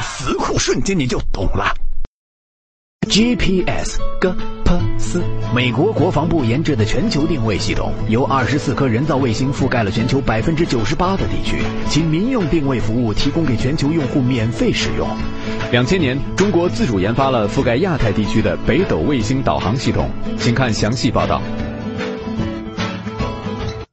词库瞬间你就懂了。GPS 戈珀斯，美国国防部研制的全球定位系统，由二十四颗人造卫星覆盖了全球百分之九十八的地区，其民用定位服务提供给全球用户免费使用。两千年，中国自主研发了覆盖亚太地区的北斗卫星导航系统，请看详细报道。